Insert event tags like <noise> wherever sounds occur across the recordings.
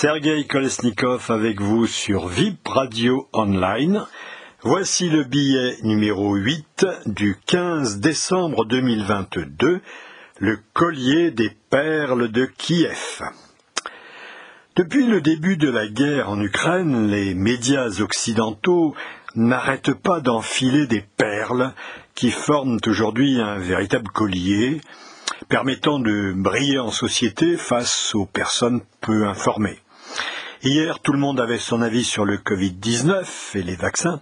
Sergei Kolesnikov avec vous sur VIP Radio Online. Voici le billet numéro 8 du 15 décembre 2022, le collier des perles de Kiev. Depuis le début de la guerre en Ukraine, les médias occidentaux n'arrêtent pas d'enfiler des perles qui forment aujourd'hui un véritable collier, permettant de briller en société face aux personnes peu informées. Hier, tout le monde avait son avis sur le Covid-19 et les vaccins.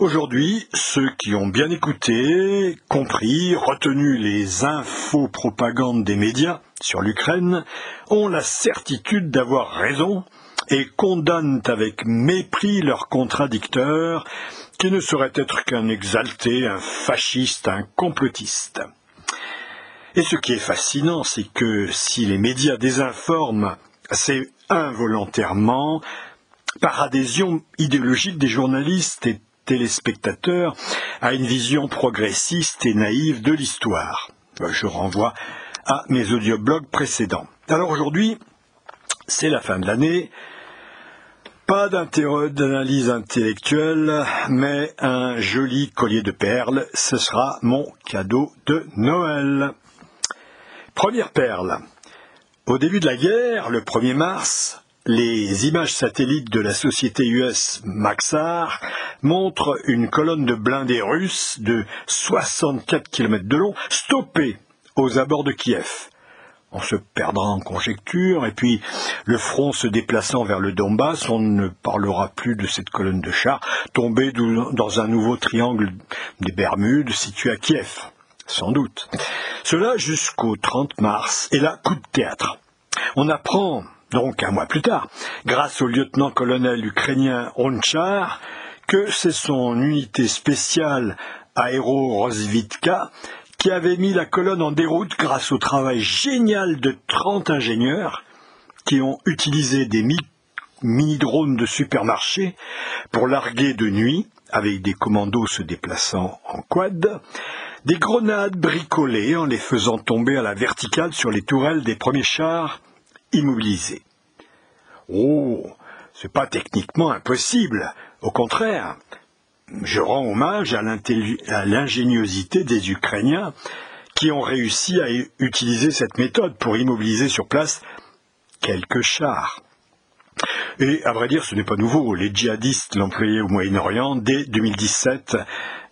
Aujourd'hui, ceux qui ont bien écouté, compris, retenu les infos propagandes des médias sur l'Ukraine ont la certitude d'avoir raison et condamnent avec mépris leurs contradicteurs qui ne saurait être qu'un exalté, un fasciste, un complotiste. Et ce qui est fascinant, c'est que si les médias désinforment, c'est involontairement par adhésion idéologique des journalistes et téléspectateurs à une vision progressiste et naïve de l'histoire. Je renvoie à mes audioblogs précédents. Alors aujourd'hui, c'est la fin de l'année. Pas d'analyse intellectuelle, mais un joli collier de perles. Ce sera mon cadeau de Noël. Première perle. Au début de la guerre, le 1er mars, les images satellites de la société US Maxar montrent une colonne de blindés russes de 64 km de long stoppée aux abords de Kiev. On se perdra en conjecture, et puis le front se déplaçant vers le Donbass, on ne parlera plus de cette colonne de chars tombée dans un nouveau triangle des Bermudes situé à Kiev sans doute. Cela jusqu'au 30 mars, et là, coup de théâtre. On apprend, donc un mois plus tard, grâce au lieutenant-colonel ukrainien Onchar, que c'est son unité spéciale Aero-Rosvitka qui avait mis la colonne en déroute grâce au travail génial de 30 ingénieurs qui ont utilisé des mini-drones de supermarché pour larguer de nuit, avec des commandos se déplaçant en quad, des grenades bricolées en les faisant tomber à la verticale sur les tourelles des premiers chars immobilisés. Oh, c'est pas techniquement impossible. Au contraire, je rends hommage à l'ingéniosité des Ukrainiens qui ont réussi à utiliser cette méthode pour immobiliser sur place quelques chars. Et à vrai dire, ce n'est pas nouveau. Les djihadistes l'employaient au Moyen-Orient dès 2017,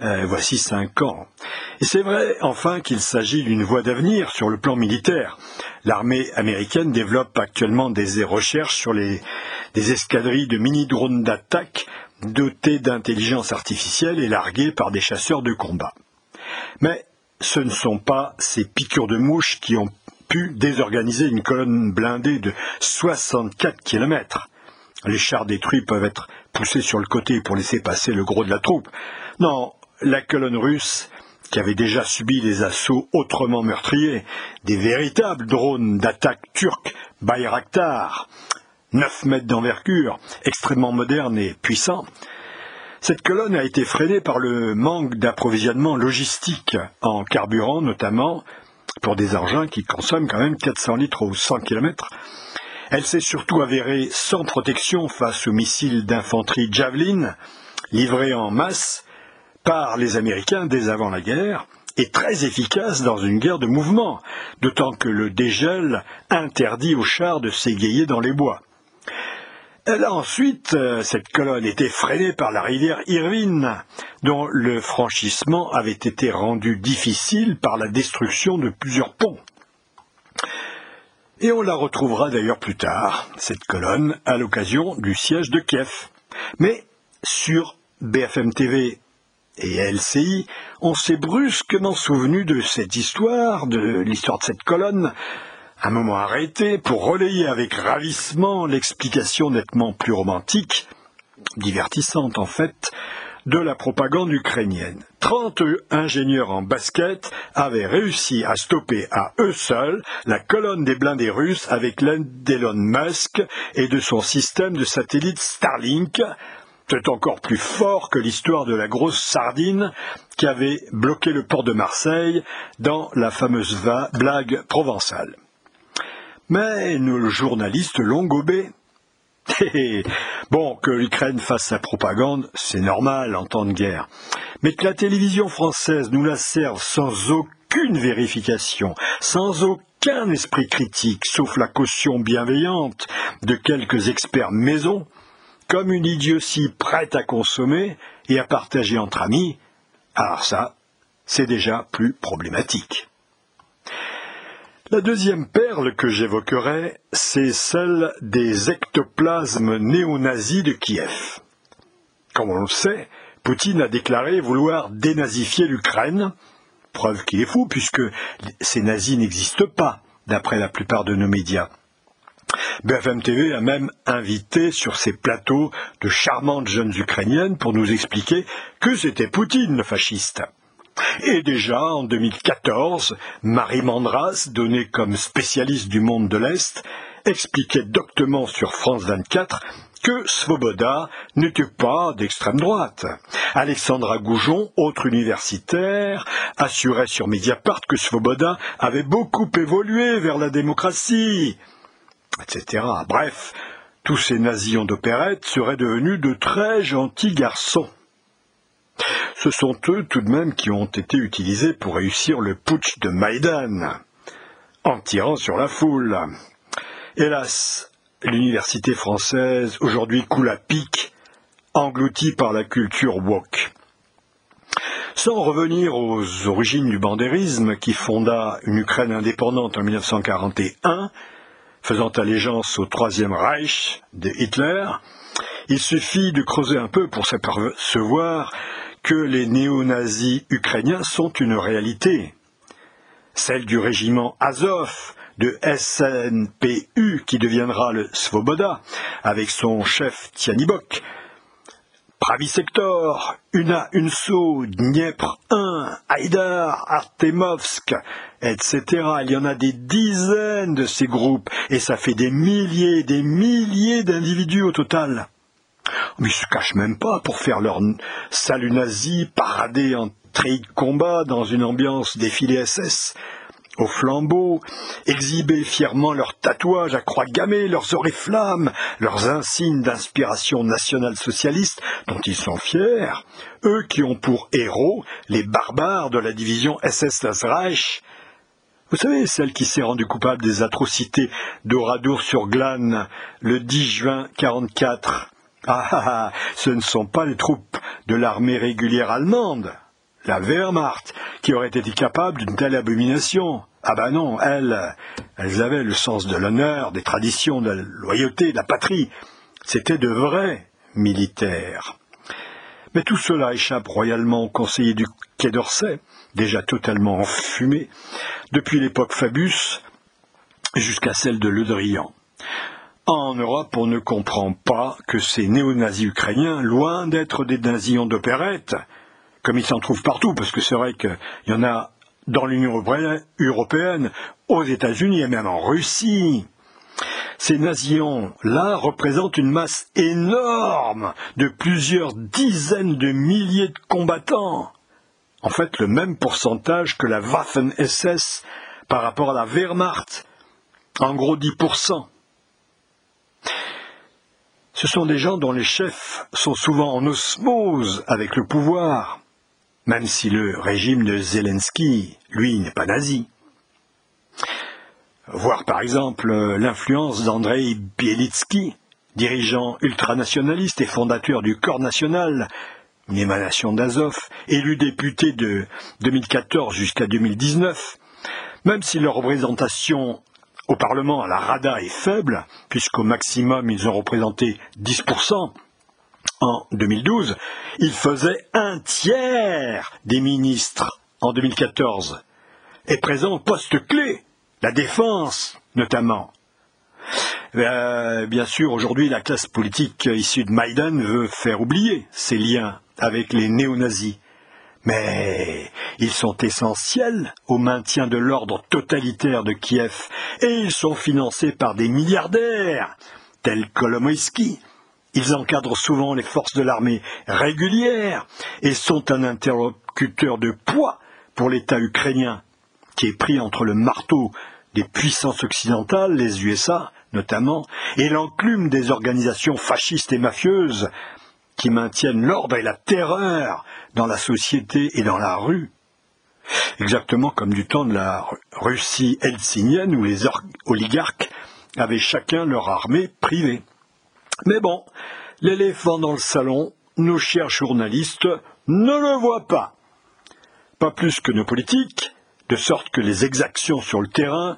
euh, voici cinq ans. Et c'est vrai, enfin, qu'il s'agit d'une voie d'avenir sur le plan militaire. L'armée américaine développe actuellement des recherches sur des escadrilles de mini-drones d'attaque dotés d'intelligence artificielle et largués par des chasseurs de combat. Mais ce ne sont pas ces piqûres de mouches qui ont pu désorganiser une colonne blindée de 64 kilomètres. Les chars détruits peuvent être poussés sur le côté pour laisser passer le gros de la troupe. Non, la colonne russe, qui avait déjà subi des assauts autrement meurtriers, des véritables drones d'attaque turcs Bayraktar, 9 mètres d'envergure, extrêmement modernes et puissants, cette colonne a été freinée par le manque d'approvisionnement logistique en carburant notamment, pour des engins qui consomment quand même 400 litres au 100 km. Elle s'est surtout avérée sans protection face aux missiles d'infanterie Javelin livrés en masse par les Américains dès avant la guerre et très efficace dans une guerre de mouvement, d'autant que le dégel interdit aux chars de s'égayer dans les bois. Elle a ensuite, euh, cette colonne, été freinée par la rivière Irvine, dont le franchissement avait été rendu difficile par la destruction de plusieurs ponts. Et on la retrouvera d'ailleurs plus tard, cette colonne, à l'occasion du siège de Kiev. Mais sur BFM TV et LCI, on s'est brusquement souvenu de cette histoire, de l'histoire de cette colonne, un moment arrêté pour relayer avec ravissement l'explication nettement plus romantique, divertissante en fait, de la propagande ukrainienne. Trente ingénieurs en basket avaient réussi à stopper à eux seuls la colonne des blindés russes avec l'aide d'Elon Musk et de son système de satellite Starlink. C'est encore plus fort que l'histoire de la grosse sardine qui avait bloqué le port de Marseille dans la fameuse blague provençale. Mais nos journalistes l'ont gobé. <laughs> bon, que l'Ukraine fasse sa propagande, c'est normal en temps de guerre. Mais que la télévision française nous la serve sans aucune vérification, sans aucun esprit critique, sauf la caution bienveillante de quelques experts maison, comme une idiotie prête à consommer et à partager entre amis, alors ça, c'est déjà plus problématique. La deuxième perle que j'évoquerai, c'est celle des ectoplasmes néo-nazis de Kiev. Comme on le sait, Poutine a déclaré vouloir dénazifier l'Ukraine, preuve qu'il est fou puisque ces nazis n'existent pas, d'après la plupart de nos médias. BFM TV a même invité sur ses plateaux de charmantes jeunes ukrainiennes pour nous expliquer que c'était Poutine le fasciste. Et déjà, en 2014, Marie Mandras, donnée comme spécialiste du monde de l'Est, expliquait doctement sur France 24 que Svoboda n'était pas d'extrême droite. Alexandra Goujon, autre universitaire, assurait sur Mediapart que Svoboda avait beaucoup évolué vers la démocratie, etc. Bref, tous ces nazillons d'opérette seraient devenus de très gentils garçons ce sont eux tout de même qui ont été utilisés pour réussir le putsch de Maïdan, en tirant sur la foule. Hélas, l'université française aujourd'hui coule à pic, engloutie par la culture woke. Sans revenir aux origines du bandérisme qui fonda une Ukraine indépendante en 1941, faisant allégeance au Troisième Reich de Hitler, il suffit de creuser un peu pour s'apercevoir que les néo-nazis ukrainiens sont une réalité. Celle du régiment Azov, de SNPU, qui deviendra le Svoboda, avec son chef Tianibok, Pravisektor, Una Unso, Dniepr 1, Haïdar, Artemovsk, etc. Il y en a des dizaines de ces groupes, et ça fait des milliers, des milliers d'individus au total. Mais ils se cachent même pas pour faire leur salut nazi, parader en treillis de combat dans une ambiance défilé SS, au flambeau, exhiber fièrement leurs tatouages à croix gammée, leurs oriflammes, leurs insignes d'inspiration nationale-socialiste dont ils sont fiers, eux qui ont pour héros les barbares de la division SS Das Reich, vous savez, celle qui s'est rendue coupable des atrocités d'Oradour sur Glane le 10 juin 44, ah, ah, ah, ce ne sont pas les troupes de l'armée régulière allemande, la Wehrmacht, qui aurait été capable d'une telle abomination. Ah ben non, elles, elles avaient le sens de l'honneur, des traditions, de la loyauté, de la patrie. C'étaient de vrais militaires. Mais tout cela échappe royalement aux conseillers du Quai d'Orsay, déjà totalement enfumés, depuis l'époque Fabius jusqu'à celle de Le Drian. En Europe, on ne comprend pas que ces néo-nazis ukrainiens, loin d'être des nazillons d'opérette, comme ils s'en trouvent partout, parce que c'est vrai qu'il y en a dans l'Union européenne, aux États-Unis et même en Russie. Ces nazillons-là représentent une masse énorme de plusieurs dizaines de milliers de combattants. En fait, le même pourcentage que la Waffen-SS par rapport à la Wehrmacht. En gros 10%. Ce sont des gens dont les chefs sont souvent en osmose avec le pouvoir, même si le régime de Zelensky, lui, n'est pas nazi. Voir par exemple l'influence d'Andrei Bielitsky, dirigeant ultranationaliste et fondateur du Corps national, une émanation d'Azov, élu député de 2014 jusqu'à 2019, même si leur représentation au Parlement, la RADA est faible, puisqu'au maximum ils ont représenté 10%. En 2012, ils faisaient un tiers des ministres en 2014, et présents au poste clé, la défense notamment. Euh, bien sûr, aujourd'hui, la classe politique issue de Maïdan veut faire oublier ses liens avec les néo-nazis mais ils sont essentiels au maintien de l'ordre totalitaire de Kiev et ils sont financés par des milliardaires tels Kolomoïski. Ils encadrent souvent les forces de l'armée régulière et sont un interlocuteur de poids pour l'État ukrainien qui est pris entre le marteau des puissances occidentales, les USA notamment, et l'enclume des organisations fascistes et mafieuses qui maintiennent l'ordre et la terreur dans la société et dans la rue. Exactement comme du temps de la Russie helsingienne où les oligarques avaient chacun leur armée privée. Mais bon, l'éléphant dans le salon, nos chers journalistes ne le voient pas. Pas plus que nos politiques, de sorte que les exactions sur le terrain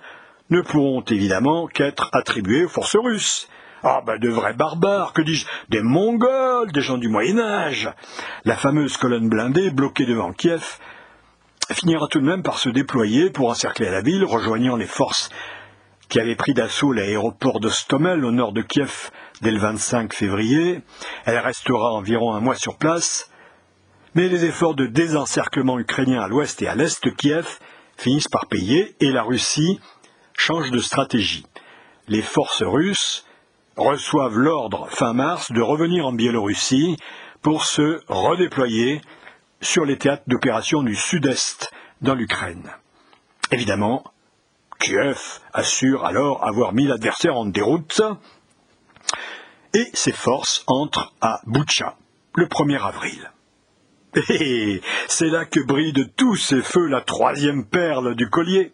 ne pourront évidemment qu'être attribuées aux forces russes. Ah ben de vrais barbares, que dis-je, des Mongols, des gens du Moyen Âge. La fameuse colonne blindée bloquée devant Kiev finira tout de même par se déployer pour encercler la ville, rejoignant les forces qui avaient pris d'assaut l'aéroport de Stomel au nord de Kiev dès le 25 février. Elle restera environ un mois sur place, mais les efforts de désencerclement ukrainien à l'ouest et à l'est de Kiev finissent par payer et la Russie change de stratégie. Les forces russes reçoivent l'ordre fin mars de revenir en Biélorussie pour se redéployer sur les théâtres d'opération du sud-est dans l'Ukraine. Évidemment, Kiev assure alors avoir mis l'adversaire en déroute et ses forces entrent à Boucha le 1er avril. <laughs> Et c'est là que brille de tous ses feux la troisième perle du collier,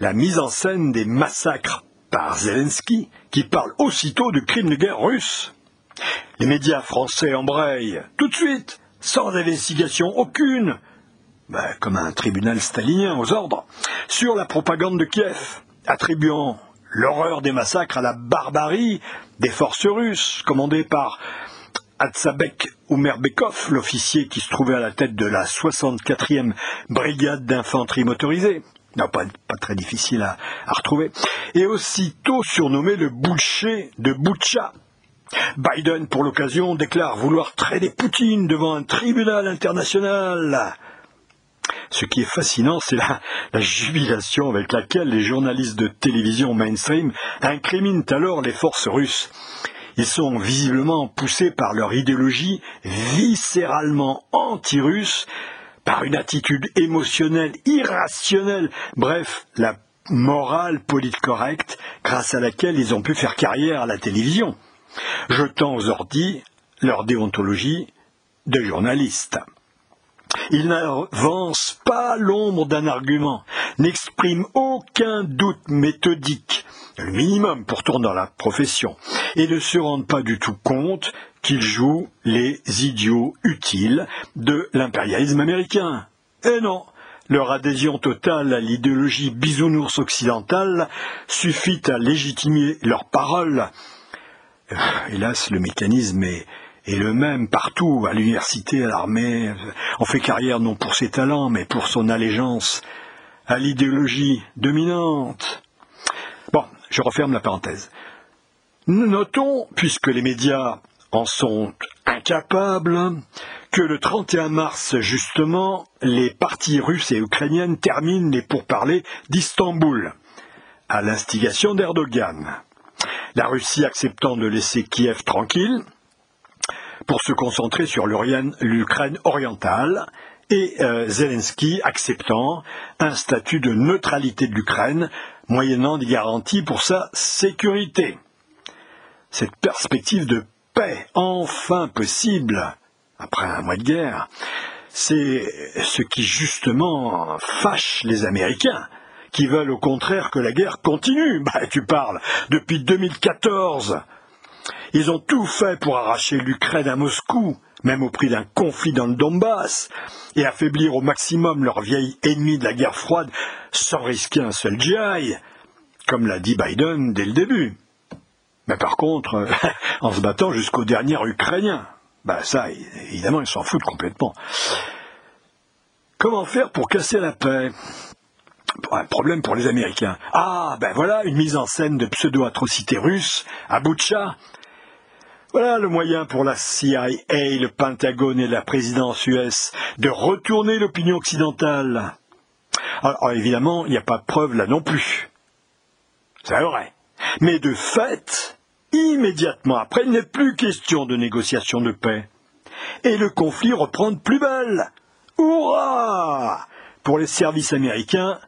la mise en scène des massacres par Zelensky, qui parle aussitôt de crimes de guerre russes. Les médias français embrayent tout de suite, sans investigation aucune, ben, comme un tribunal stalinien aux ordres, sur la propagande de Kiev, attribuant l'horreur des massacres à la barbarie des forces russes, commandées par Atsabek Oumerbekov, l'officier qui se trouvait à la tête de la 64e brigade d'infanterie motorisée. Non, pas, très difficile à, retrouver. Et aussitôt surnommé le boucher de Boucha. Biden, pour l'occasion, déclare vouloir traiter Poutine devant un tribunal international. Ce qui est fascinant, c'est la, jubilation avec laquelle les journalistes de télévision mainstream incriminent alors les forces russes. Ils sont visiblement poussés par leur idéologie viscéralement anti-russe, par une attitude émotionnelle irrationnelle, bref, la morale correcte grâce à laquelle ils ont pu faire carrière à la télévision, jetant aux ordis leur déontologie de journalistes. Ils n'avancent pas l'ombre d'un argument, n'expriment aucun doute méthodique, le minimum pourtant dans la profession, et ne se rendent pas du tout compte qu'ils jouent les idiots utiles de l'impérialisme américain. Et non, leur adhésion totale à l'idéologie bisounours occidentale suffit à légitimer leurs paroles. Euh, hélas, le mécanisme est, est le même partout, à l'université, à l'armée. On fait carrière non pour ses talents, mais pour son allégeance à l'idéologie dominante. Bon, je referme la parenthèse. Notons, puisque les médias en sont incapables, que le 31 mars, justement, les partis russes et ukrainiennes terminent les pourparlers d'Istanbul, à l'instigation d'Erdogan. La Russie acceptant de laisser Kiev tranquille pour se concentrer sur l'Ukraine orientale et euh, Zelensky acceptant un statut de neutralité de l'Ukraine moyennant des garanties pour sa sécurité. Cette perspective de paix enfin possible après un mois de guerre, c'est ce qui justement fâche les Américains, qui veulent au contraire que la guerre continue. Bah, tu parles depuis 2014. Ils ont tout fait pour arracher l'Ukraine à Moscou, même au prix d'un conflit dans le Donbass, et affaiblir au maximum leur vieille ennemie de la guerre froide sans risquer un seul GI, comme l'a dit Biden dès le début. Mais par contre, <laughs> en se battant jusqu'au dernier Ukrainien. Ben ça, évidemment, ils s'en foutent complètement. Comment faire pour casser la paix? Un problème pour les Américains. Ah, ben voilà une mise en scène de pseudo-atrocités russes à voilà le moyen pour la CIA, le Pentagone et la présidence US de retourner l'opinion occidentale. Alors, évidemment, il n'y a pas de preuve là non plus. C'est vrai. Mais de fait, immédiatement après, il n'est plus question de négociation de paix. Et le conflit reprend de plus belle. Hurrah Pour les services américains,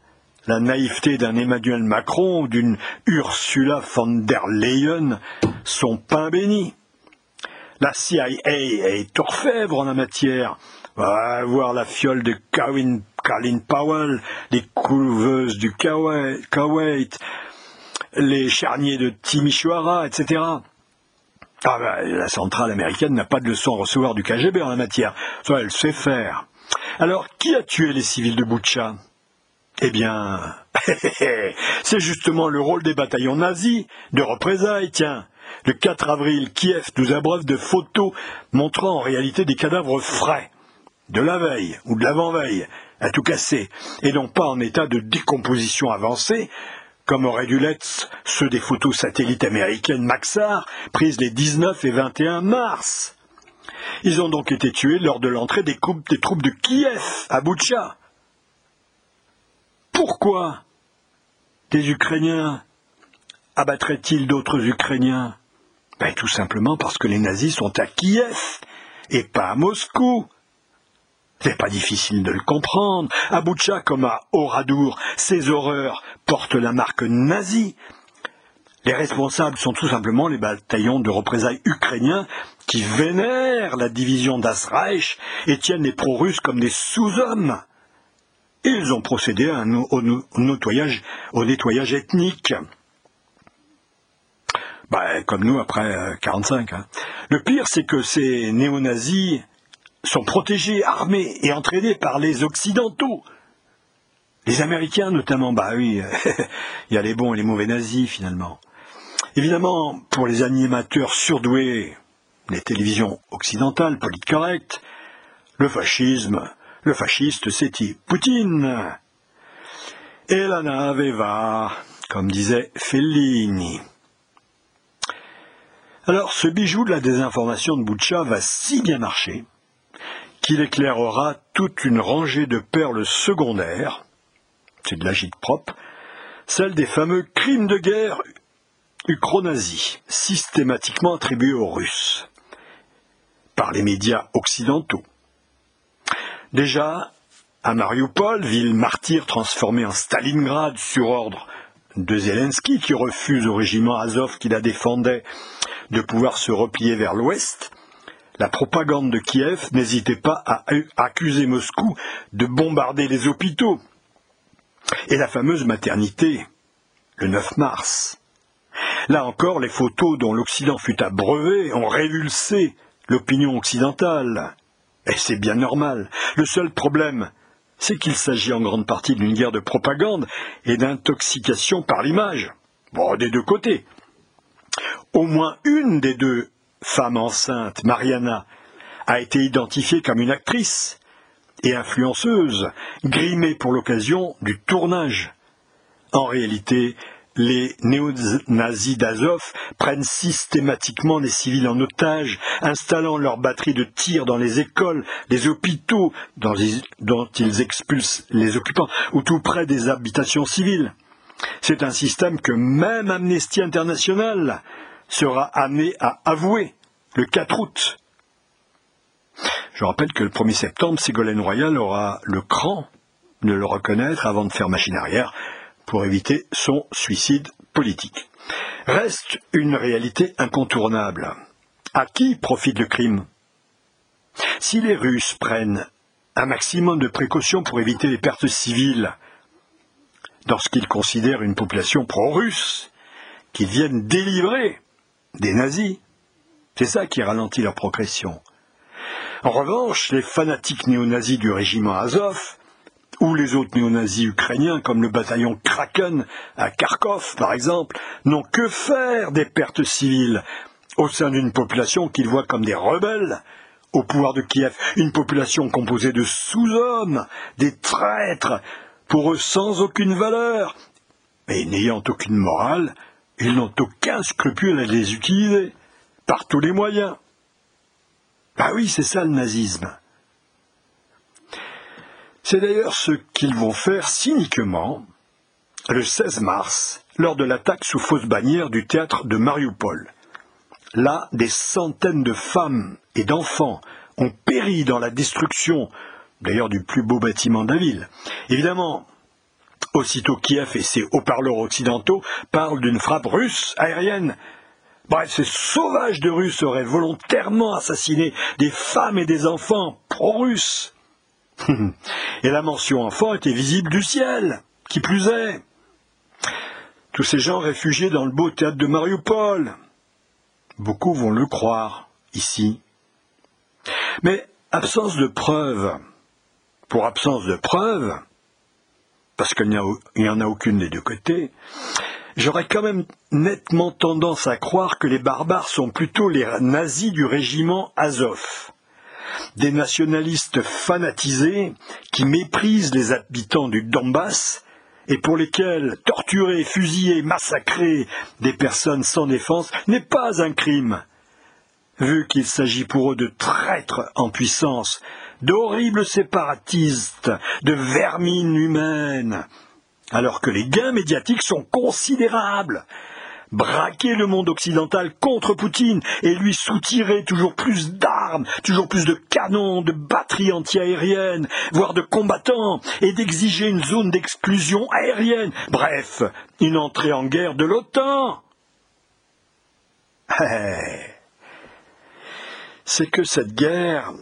la naïveté d'un Emmanuel Macron ou d'une Ursula von der Leyen sont pain béni. La CIA est orfèvre en la matière. Va voir la fiole de Colin, Powell, les couveuses du Kuwait, les charniers de Timisoara, etc. Ah ben, la centrale américaine n'a pas de leçon à recevoir du KGB en la matière. Ça, elle sait faire. Alors, qui a tué les civils de Boucha Eh bien, <laughs> c'est justement le rôle des bataillons nazis de représailles, tiens. Le 4 avril, Kiev nous abreuve de photos montrant en réalité des cadavres frais, de la veille ou de l'avant-veille, à tout casser, et non pas en état de décomposition avancée, comme auraient dû l'être ceux des photos satellites américaines Maxar, prises les 19 et 21 mars. Ils ont donc été tués lors de l'entrée des, troupes de Kiev à Boutcha. Pourquoi des Ukrainiens abattraient-ils d'autres Ukrainiens? Ben, Tout simplement parce que les nazis sont à Kiev et pas à Moscou. C'est pas difficile de le comprendre. À Boutcha comme à Oradour, ces horreurs portent la marque nazie. Les responsables sont tout simplement les bataillons de représailles ukrainiens qui vénèrent la division d'Asreich et tiennent les pro-russes comme des sous-hommes. Ils ont procédé au, nettoyage, au nettoyage ethnique. Bah, comme nous après 1945. Euh, hein. Le pire, c'est que ces néo-nazis sont protégés, armés et entraînés par les Occidentaux. Les Américains notamment, bah oui, <laughs> il y a les bons et les mauvais nazis finalement. Évidemment, pour les animateurs surdoués, les télévisions occidentales, correctes, le fascisme, le fasciste c'est Poutine. Et la nave va, comme disait Fellini. Alors, ce bijou de la désinformation de Boucha va si bien marcher qu'il éclairera toute une rangée de perles secondaires, c'est de l'agite propre, celle des fameux crimes de guerre ukronazis, systématiquement attribués aux Russes, par les médias occidentaux. Déjà, à Mariupol, ville martyre transformée en Stalingrad sur ordre de Zelensky, qui refuse au régiment Azov qui la défendait de pouvoir se replier vers l'ouest, la propagande de Kiev n'hésitait pas à accuser Moscou de bombarder les hôpitaux. Et la fameuse maternité, le 9 mars. Là encore, les photos dont l'Occident fut abreuvé ont révulsé l'opinion occidentale. Et c'est bien normal. Le seul problème, c'est qu'il s'agit en grande partie d'une guerre de propagande et d'intoxication par l'image. Bon, des deux côtés. Au moins une des deux femme enceinte, Mariana, a été identifiée comme une actrice et influenceuse, grimée pour l'occasion du tournage. En réalité, les néo-nazis d'Azov prennent systématiquement les civils en otage, installant leurs batteries de tir dans les écoles, les hôpitaux dont ils expulsent les occupants, ou tout près des habitations civiles. C'est un système que même Amnesty International sera amené à avouer le 4 août. Je rappelle que le 1er septembre, Ségolène Royal aura le cran de le reconnaître avant de faire machine arrière pour éviter son suicide politique. Reste une réalité incontournable. À qui profite le crime? Si les Russes prennent un maximum de précautions pour éviter les pertes civiles, lorsqu'ils considèrent une population pro-russe, qu'ils viennent délivrer des nazis. C'est ça qui ralentit leur progression. En revanche, les fanatiques néo-nazis du régiment Azov, ou les autres néo-nazis ukrainiens, comme le bataillon Kraken à Kharkov, par exemple, n'ont que faire des pertes civiles au sein d'une population qu'ils voient comme des rebelles au pouvoir de Kiev, une population composée de sous-hommes, des traîtres, pour eux sans aucune valeur, mais n'ayant aucune morale, ils n'ont aucun scrupule à les utiliser, par tous les moyens. Bah oui, c'est ça le nazisme. C'est d'ailleurs ce qu'ils vont faire cyniquement le 16 mars, lors de l'attaque sous fausse bannière du théâtre de Mariupol. Là, des centaines de femmes et d'enfants ont péri dans la destruction, d'ailleurs du plus beau bâtiment de la ville. Évidemment, Aussitôt Kiev et ses haut-parleurs occidentaux parlent d'une frappe russe aérienne. Bref, ces sauvages de Russes auraient volontairement assassiné des femmes et des enfants pro-russes. <laughs> et la mention enfant était visible du ciel, qui plus est. Tous ces gens réfugiés dans le beau théâtre de Mariupol. Beaucoup vont le croire, ici. Mais absence de preuves. Pour absence de preuves, parce qu'il n'y en a aucune des deux côtés, j'aurais quand même nettement tendance à croire que les barbares sont plutôt les nazis du régiment Azov. Des nationalistes fanatisés qui méprisent les habitants du Donbass et pour lesquels torturer, fusiller, massacrer des personnes sans défense n'est pas un crime, vu qu'il s'agit pour eux de traîtres en puissance, d'horribles séparatistes, de vermines humaines, alors que les gains médiatiques sont considérables. Braquer le monde occidental contre Poutine et lui soutirer toujours plus d'armes, toujours plus de canons, de batteries antiaériennes, voire de combattants, et d'exiger une zone d'exclusion aérienne, bref, une entrée en guerre de l'OTAN. Eh. C'est que cette guerre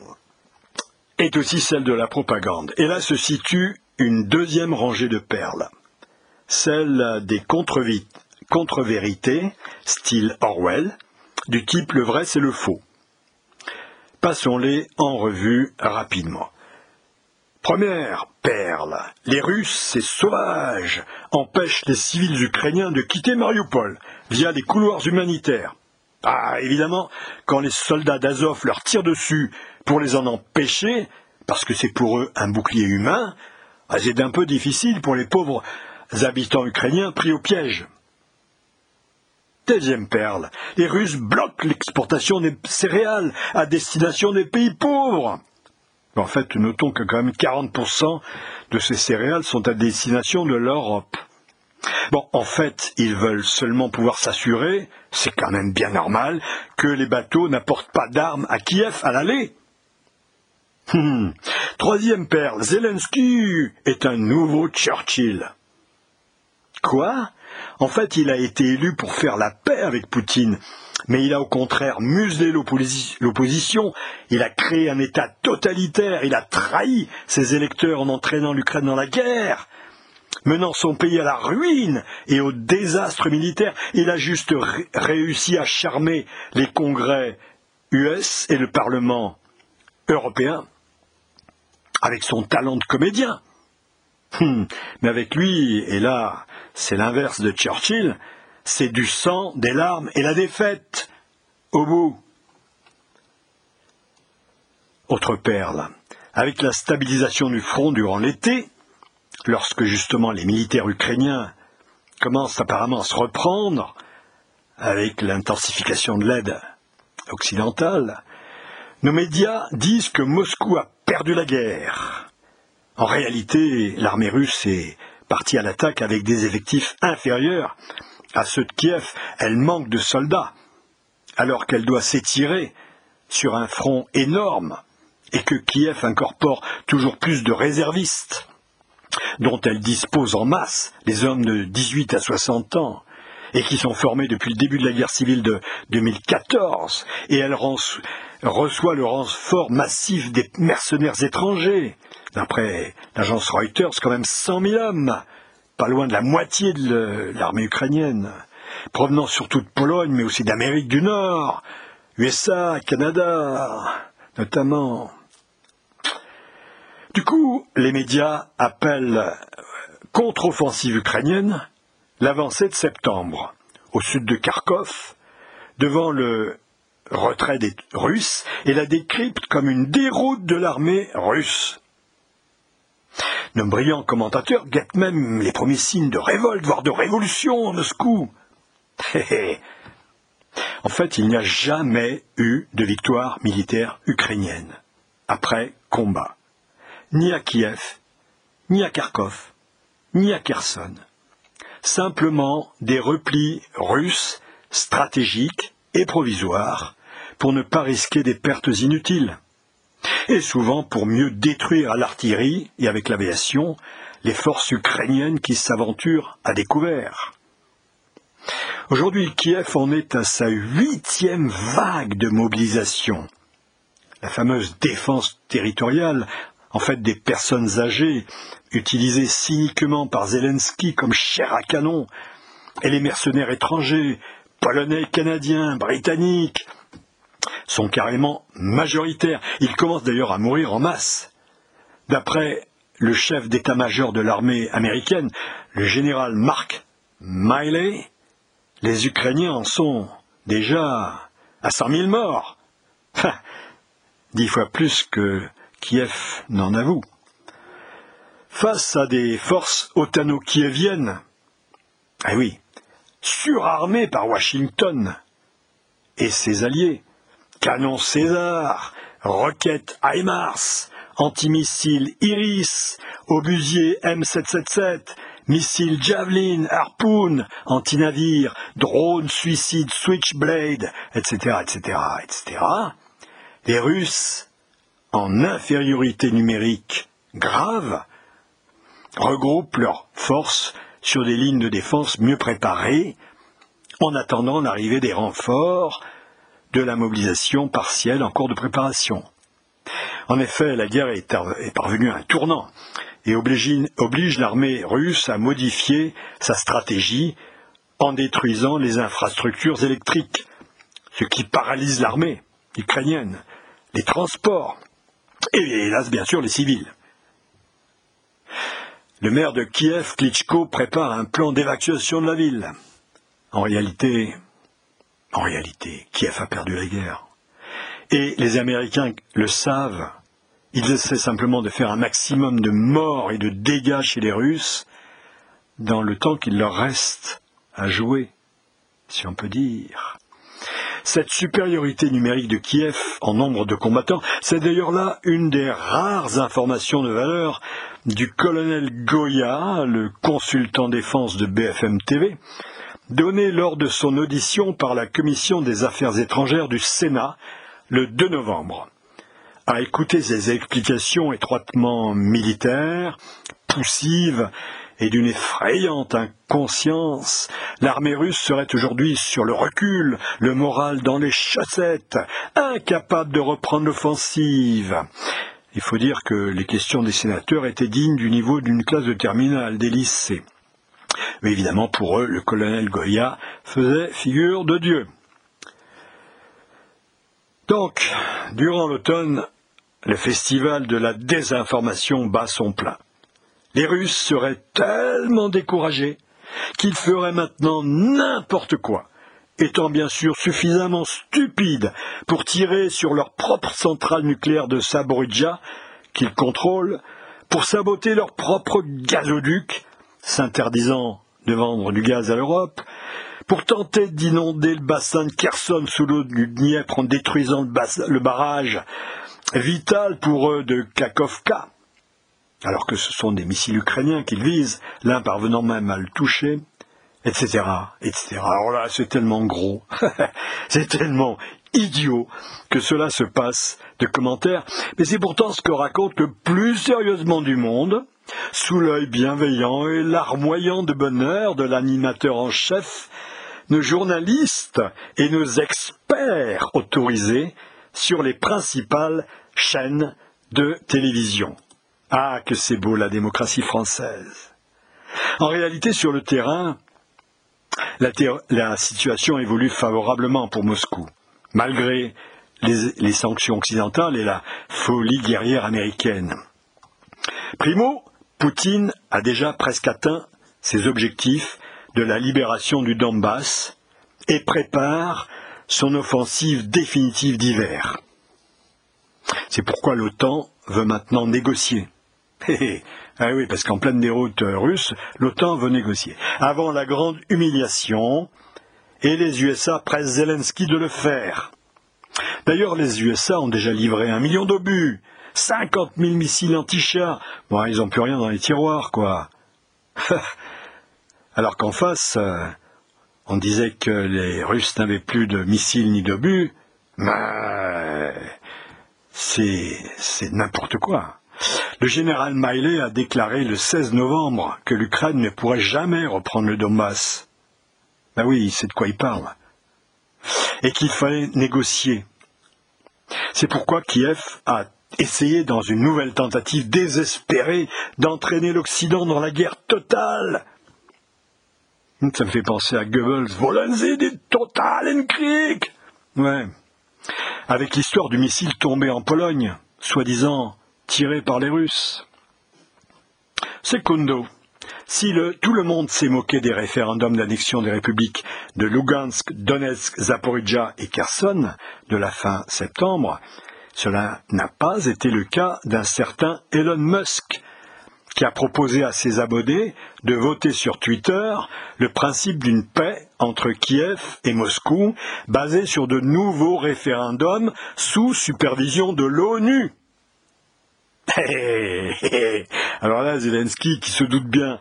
est aussi celle de la propagande. Et là se situe une deuxième rangée de perles, celle des contre-vérités, style Orwell, du type le vrai c'est le faux. Passons-les en revue rapidement. Première perle, les Russes, ces sauvages, empêchent les civils ukrainiens de quitter Mariupol via des couloirs humanitaires. Ah, évidemment, quand les soldats d'Azov leur tirent dessus pour les en empêcher, parce que c'est pour eux un bouclier humain, ah, c'est un peu difficile pour les pauvres habitants ukrainiens pris au piège. Deuxième perle, les Russes bloquent l'exportation des céréales à destination des pays pauvres. En fait, notons que quand même 40% de ces céréales sont à destination de l'Europe. Bon, en fait, ils veulent seulement pouvoir s'assurer, c'est quand même bien normal, que les bateaux n'apportent pas d'armes à Kiev à l'aller. Hum. Troisième perle, Zelensky est un nouveau Churchill. Quoi? En fait, il a été élu pour faire la paix avec Poutine, mais il a au contraire muselé l'opposition, il a créé un État totalitaire, il a trahi ses électeurs en entraînant l'Ukraine dans la guerre, menant son pays à la ruine et au désastre militaire. Il a juste réussi à charmer les congrès US et le Parlement européen avec son talent de comédien. Hum, mais avec lui, et là, c'est l'inverse de Churchill, c'est du sang, des larmes et la défaite. Au bout. Autre perle. Avec la stabilisation du front durant l'été, lorsque justement les militaires ukrainiens commencent apparemment à se reprendre, avec l'intensification de l'aide occidentale, nos médias disent que Moscou a perdu la guerre. En réalité, l'armée russe est partie à l'attaque avec des effectifs inférieurs à ceux de Kiev. Elle manque de soldats, alors qu'elle doit s'étirer sur un front énorme et que Kiev incorpore toujours plus de réservistes dont elle dispose en masse, les hommes de 18 à 60 ans, et qui sont formés depuis le début de la guerre civile de 2014, et elle reçoit le renfort massif des mercenaires étrangers. D'après l'agence Reuters, quand même 100 000 hommes, pas loin de la moitié de l'armée ukrainienne, provenant surtout de Pologne, mais aussi d'Amérique du Nord, USA, Canada, notamment. Du coup, les médias appellent contre-offensive ukrainienne l'avancée de septembre, au sud de Kharkov, devant le retrait des Russes, et la décrypte comme une déroute de l'armée russe. Nos brillants commentateurs guettent même les premiers signes de révolte, voire de révolution en Moscou. en fait, il n'y a jamais eu de victoire militaire ukrainienne après combat, ni à Kiev, ni à Kharkov, ni à Kherson simplement des replis russes stratégiques et provisoires pour ne pas risquer des pertes inutiles, et souvent pour mieux détruire à l'artillerie et avec l'aviation les forces ukrainiennes qui s'aventurent à découvert. Aujourd'hui, Kiev en est à sa huitième vague de mobilisation. La fameuse défense territoriale, en fait des personnes âgées, utilisées cyniquement par Zelensky comme chair à canon, et les mercenaires étrangers, polonais, canadiens, britanniques, sont carrément majoritaires. Ils commencent d'ailleurs à mourir en masse. D'après le chef d'état-major de l'armée américaine, le général Mark Miley, les Ukrainiens en sont déjà à cent mille morts. dix fois plus que Kiev n'en avoue. Face à des forces otano-kieviennes, ah oui, surarmées par Washington et ses alliés, canons César, roquettes HIMARS, antimissiles Iris, obusiers M777, missiles Javelin, Harpoon, antinavires, drones suicides Switchblade, etc., etc., etc., les Russes, en infériorité numérique grave, regroupent leurs forces sur des lignes de défense mieux préparées, en attendant l'arrivée des renforts de la mobilisation partielle en cours de préparation. En effet, la guerre est, parvenue à un tournant et oblige, l'armée russe à modifier sa stratégie en détruisant les infrastructures électriques, ce qui paralyse l'armée ukrainienne, les transports et hélas bien sûr les civils. Le maire de Kiev, Klitschko, prépare un plan d'évacuation de la ville. En réalité, en réalité, Kiev a perdu la guerre. Et les Américains le savent. Ils essaient simplement de faire un maximum de morts et de dégâts chez les Russes dans le temps qu'il leur reste à jouer, si on peut dire. Cette supériorité numérique de Kiev en nombre de combattants, c'est d'ailleurs là une des rares informations de valeur du colonel Goya, le consultant défense de BFM TV, donné lors de son audition par la Commission des Affaires étrangères du Sénat le 2 novembre. À écouter ces explications étroitement militaires, poussives et d'une effrayante inconscience, l'armée russe serait aujourd'hui sur le recul, le moral dans les chaussettes, incapable de reprendre l'offensive. Il faut dire que les questions des sénateurs étaient dignes du niveau d'une classe de terminale des lycées. Mais évidemment, pour eux, le colonel Goya faisait figure de Dieu. Donc, durant l'automne, le festival de la désinformation bat son plein. Les Russes seraient tellement découragés qu'ils feraient maintenant n'importe quoi, étant bien sûr suffisamment stupides pour tirer sur leur propre centrale nucléaire de Saboridja, qu'ils contrôlent, pour saboter leur propre gazoduc, s'interdisant de vendre du gaz à l'Europe, pour tenter d'inonder le bassin de Kherson sous l'eau du Dniepr en détruisant le, barrage vital pour eux de Kakovka, alors que ce sont des missiles ukrainiens qu'ils visent, l'un parvenant même à le toucher, etc., etc. Alors là, c'est tellement gros, <laughs> c'est tellement idiot que cela se passe de commentaires, mais c'est pourtant ce que raconte le plus sérieusement du monde, sous l'œil bienveillant et larmoyant de bonheur de l'animateur en chef, nos journalistes et nos experts autorisés sur les principales chaînes de télévision. Ah, que c'est beau la démocratie française. En réalité, sur le terrain, la, situation évolue favorablement pour Moscou, malgré les, les sanctions occidentales et la folie guerrière américaine. Primo, Poutine a déjà presque atteint ses objectifs de la libération du Donbass et prépare son offensive définitive d'hiver. C'est pourquoi l'OTAN veut maintenant négocier. <laughs> ah oui, parce qu'en pleine déroute russe, l'OTAN veut négocier. Avant la grande humiliation, et les USA pressent Zelensky de le faire. D'ailleurs, les USA ont déjà livré un million d'obus 50 000 missiles anti-chars. Bon, ils n'ont plus rien dans les tiroirs, quoi. <laughs> Alors qu'en face, euh, on disait que les Russes n'avaient plus de missiles ni d'obus. Mais c'est, c'est n'importe quoi. Le général Miley a déclaré le 16 novembre que l'Ukraine ne pourrait jamais reprendre le Donbass. Ben oui, c'est de quoi il parle. Et qu'il fallait négocier. C'est pourquoi Kiev a essayé dans une nouvelle tentative désespérée d'entraîner l'Occident dans la guerre totale. Ça me fait penser à Goebbels. Wollen Sie den totalen Krieg Ouais. Avec l'histoire du missile tombé en Pologne, soi-disant tiré par les Russes. Secondo. Si le, tout le monde s'est moqué des référendums d'annexion des républiques de Lugansk, Donetsk, Zaporizhia et Kherson de la fin septembre, cela n'a pas été le cas d'un certain Elon Musk, qui a proposé à ses abonnés de voter sur Twitter le principe d'une paix entre Kiev et Moscou, basé sur de nouveaux référendums sous supervision de l'ONU. <laughs> Alors là, Zelensky, qui se doute bien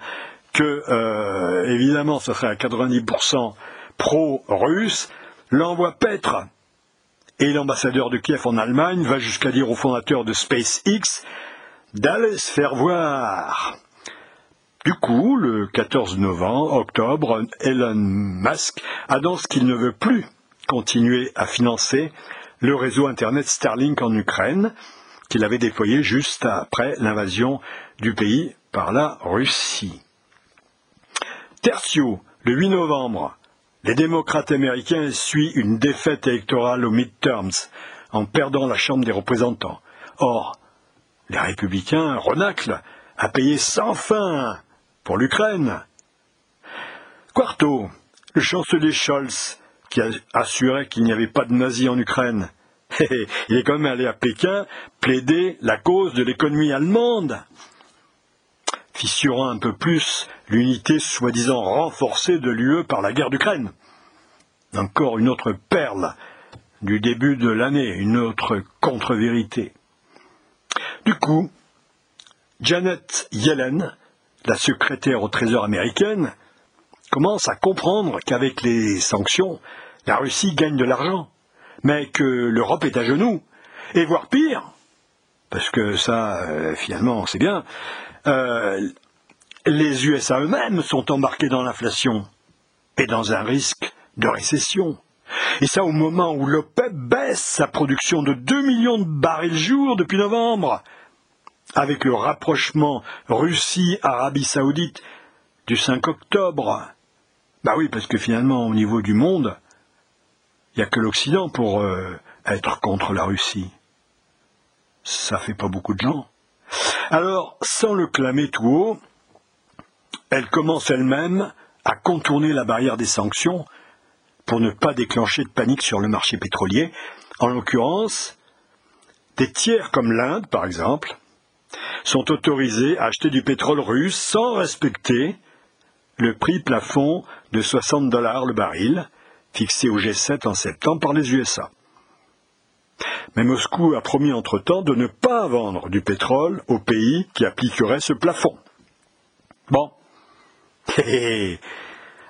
que, euh, évidemment, ce serait à 90% pro-russe, l'envoie paître. Et l'ambassadeur de Kiev en Allemagne va jusqu'à dire au fondateur de SpaceX d'aller se faire voir. Du coup, le 14 novembre, octobre, Elon Musk annonce qu'il ne veut plus continuer à financer le réseau Internet Starlink en Ukraine, qu'il avait déployé juste après l'invasion du pays par la Russie. Tertio, le 8 novembre, les démocrates américains essuient une défaite électorale aux midterms en perdant la Chambre des représentants. Or, les républicains renaclent à payer sans fin pour l'Ukraine. Quarto, le chancelier Scholz, qui a assuré qu'il n'y avait pas de nazis en Ukraine, il est quand même allé à Pékin plaider la cause de l'économie allemande, fissurant un peu plus l'unité soi-disant renforcée de l'UE par la guerre d'Ukraine. Encore une autre perle du début de l'année, une autre contre-vérité. Du coup, Janet Yellen, la secrétaire au Trésor américaine, commence à comprendre qu'avec les sanctions, la Russie gagne de l'argent mais que l'Europe est à genoux, et voire pire, parce que ça, euh, finalement, c'est bien, euh, les USA eux-mêmes sont embarqués dans l'inflation et dans un risque de récession. Et ça au moment où l'OPEP baisse sa production de 2 millions de barils jour depuis novembre, avec le rapprochement Russie-Arabie saoudite du 5 octobre. Bah oui, parce que finalement, au niveau du monde, il n'y a que l'Occident pour euh, être contre la Russie. Ça fait pas beaucoup de gens. Alors, sans le clamer tout haut, elle commence elle-même à contourner la barrière des sanctions pour ne pas déclencher de panique sur le marché pétrolier. En l'occurrence, des tiers comme l'Inde, par exemple, sont autorisés à acheter du pétrole russe sans respecter le prix plafond de 60 dollars le baril, fixé au G7 en septembre par les USA. Mais Moscou a promis entre-temps de ne pas vendre du pétrole aux pays qui appliqueraient ce plafond. Bon. <laughs>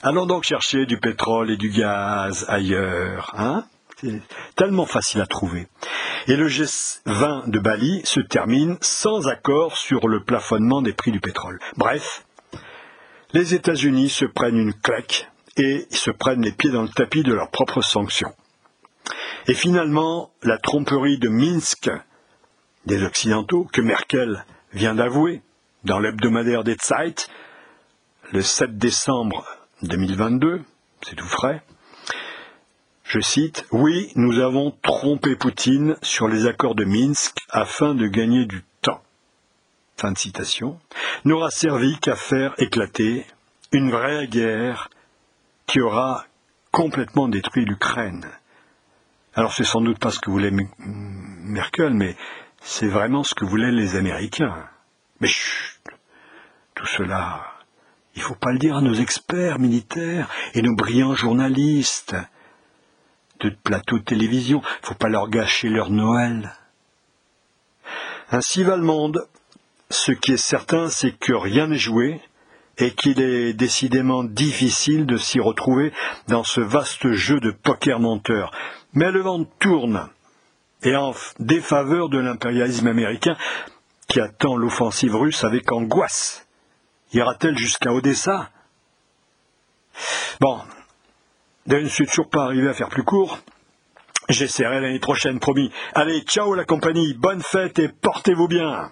Allons donc chercher du pétrole et du gaz ailleurs, hein? C'est tellement facile à trouver. Et le G20 de Bali se termine sans accord sur le plafonnement des prix du pétrole. Bref, les États-Unis se prennent une claque et se prennent les pieds dans le tapis de leurs propres sanctions. Et finalement, la tromperie de Minsk des Occidentaux, que Merkel vient d'avouer dans l'hebdomadaire des Zeit, le 7 décembre 2022, c'est tout frais, je cite, Oui, nous avons trompé Poutine sur les accords de Minsk afin de gagner du temps. Fin de citation. N'aura servi qu'à faire éclater une vraie guerre qui aura complètement détruit l'Ukraine. Alors c'est sans doute pas ce que voulait Merkel, mais c'est vraiment ce que voulaient les Américains. Mais chut, tout cela, il ne faut pas le dire à nos experts militaires et nos brillants journalistes de plateaux de télévision. Il ne faut pas leur gâcher leur Noël. Ainsi va le monde. Ce qui est certain, c'est que rien n'est joué et qu'il est décidément difficile de s'y retrouver dans ce vaste jeu de poker menteur. Mais le vent tourne, et en défaveur de l'impérialisme américain, qui attend l'offensive russe avec angoisse. Ira-t-elle jusqu'à Odessa? Bon, je ne suis toujours pas arrivé à faire plus court. J'essaierai l'année prochaine, promis. Allez, ciao la compagnie, bonne fête et portez-vous bien